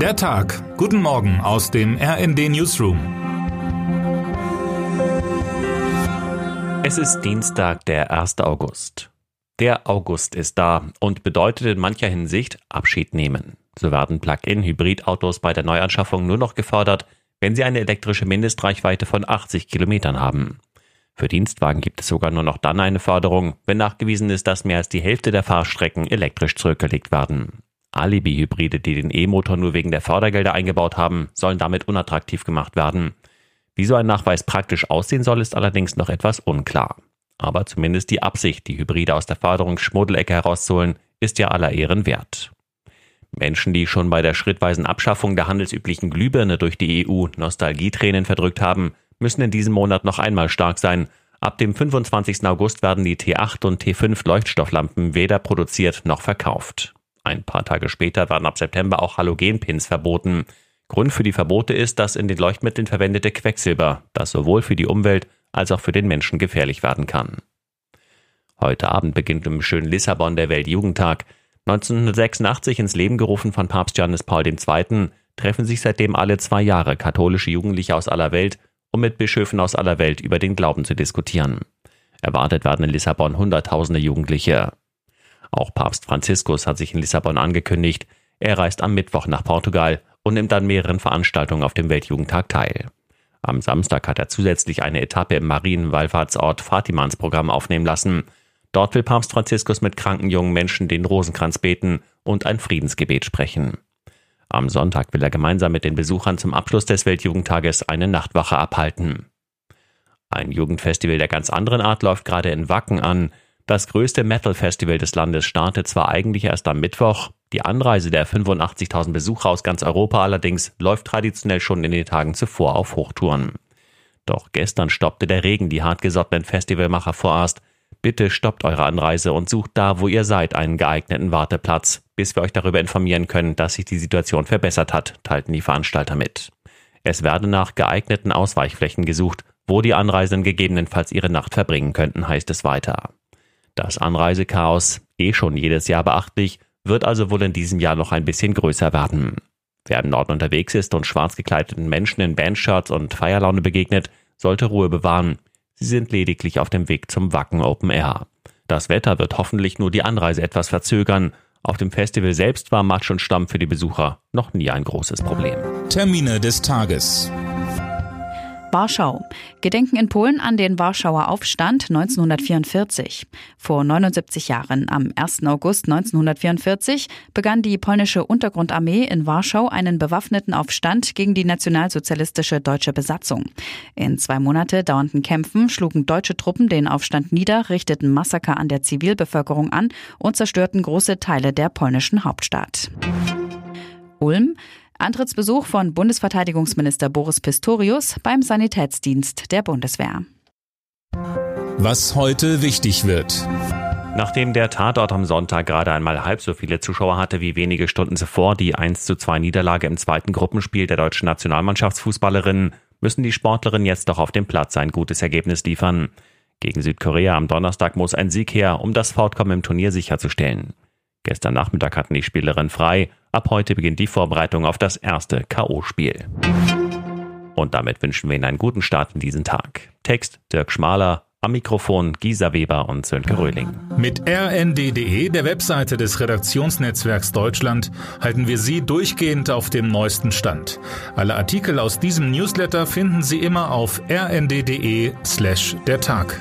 Der Tag. Guten Morgen aus dem RND Newsroom. Es ist Dienstag, der 1. August. Der August ist da und bedeutet in mancher Hinsicht Abschied nehmen. So werden Plug-in-Hybridautos bei der Neuanschaffung nur noch gefördert, wenn sie eine elektrische Mindestreichweite von 80 Kilometern haben. Für Dienstwagen gibt es sogar nur noch dann eine Förderung, wenn nachgewiesen ist, dass mehr als die Hälfte der Fahrstrecken elektrisch zurückgelegt werden. Alibi-Hybride, die den E-Motor nur wegen der Fördergelder eingebaut haben, sollen damit unattraktiv gemacht werden. Wie so ein Nachweis praktisch aussehen soll, ist allerdings noch etwas unklar. Aber zumindest die Absicht, die Hybride aus der Förderungsschmuddelecke herauszuholen, ist ja aller Ehren wert. Menschen, die schon bei der schrittweisen Abschaffung der handelsüblichen Glühbirne durch die EU Nostalgietränen verdrückt haben, müssen in diesem Monat noch einmal stark sein. Ab dem 25. August werden die T8 und T5 Leuchtstofflampen weder produziert noch verkauft. Ein paar Tage später werden ab September auch Halogenpins verboten. Grund für die Verbote ist das in den Leuchtmitteln verwendete Quecksilber, das sowohl für die Umwelt als auch für den Menschen gefährlich werden kann. Heute Abend beginnt im schönen Lissabon der Weltjugendtag. 1986 ins Leben gerufen von Papst Johannes Paul II. treffen sich seitdem alle zwei Jahre katholische Jugendliche aus aller Welt, um mit Bischöfen aus aller Welt über den Glauben zu diskutieren. Erwartet werden in Lissabon Hunderttausende Jugendliche. Auch Papst Franziskus hat sich in Lissabon angekündigt. Er reist am Mittwoch nach Portugal und nimmt an mehreren Veranstaltungen auf dem Weltjugendtag teil. Am Samstag hat er zusätzlich eine Etappe im Marienwallfahrtsort Fatimans Programm aufnehmen lassen. Dort will Papst Franziskus mit kranken jungen Menschen den Rosenkranz beten und ein Friedensgebet sprechen. Am Sonntag will er gemeinsam mit den Besuchern zum Abschluss des Weltjugendtages eine Nachtwache abhalten. Ein Jugendfestival der ganz anderen Art läuft gerade in Wacken an. Das größte Metal-Festival des Landes startet zwar eigentlich erst am Mittwoch, die Anreise der 85.000 Besucher aus ganz Europa allerdings läuft traditionell schon in den Tagen zuvor auf Hochtouren. Doch gestern stoppte der Regen die hartgesottenen Festivalmacher vorerst. Bitte stoppt eure Anreise und sucht da, wo ihr seid, einen geeigneten Warteplatz, bis wir euch darüber informieren können, dass sich die Situation verbessert hat, teilten die Veranstalter mit. Es werde nach geeigneten Ausweichflächen gesucht, wo die Anreisenden gegebenenfalls ihre Nacht verbringen könnten, heißt es weiter. Das Anreisechaos, eh schon jedes Jahr beachtlich, wird also wohl in diesem Jahr noch ein bisschen größer werden. Wer im Norden unterwegs ist und schwarz gekleideten Menschen in Bandshirts und Feierlaune begegnet, sollte Ruhe bewahren. Sie sind lediglich auf dem Weg zum Wacken Open Air. Das Wetter wird hoffentlich nur die Anreise etwas verzögern. Auf dem Festival selbst war Matsch und Stamm für die Besucher noch nie ein großes Problem. Termine des Tages. Warschau. Gedenken in Polen an den Warschauer Aufstand 1944. Vor 79 Jahren, am 1. August 1944, begann die polnische Untergrundarmee in Warschau einen bewaffneten Aufstand gegen die nationalsozialistische deutsche Besatzung. In zwei Monate dauernden Kämpfen schlugen deutsche Truppen den Aufstand nieder, richteten Massaker an der Zivilbevölkerung an und zerstörten große Teile der polnischen Hauptstadt. Ulm. Antrittsbesuch von Bundesverteidigungsminister Boris Pistorius beim Sanitätsdienst der Bundeswehr. Was heute wichtig wird. Nachdem der Tatort am Sonntag gerade einmal halb so viele Zuschauer hatte wie wenige Stunden zuvor die 1 zu 2 Niederlage im zweiten Gruppenspiel der deutschen Nationalmannschaftsfußballerinnen, müssen die Sportlerinnen jetzt doch auf dem Platz ein gutes Ergebnis liefern. Gegen Südkorea am Donnerstag muss ein Sieg her, um das Fortkommen im Turnier sicherzustellen. Gestern Nachmittag hatten die Spielerinnen frei. Ab heute beginnt die Vorbereitung auf das erste K.O.-Spiel. Und damit wünschen wir Ihnen einen guten Start in diesen Tag. Text Dirk Schmaler, am Mikrofon Gisa Weber und Sönke Röhling. Mit rnd.de, der Webseite des Redaktionsnetzwerks Deutschland, halten wir Sie durchgehend auf dem neuesten Stand. Alle Artikel aus diesem Newsletter finden Sie immer auf rnd.de slash der Tag.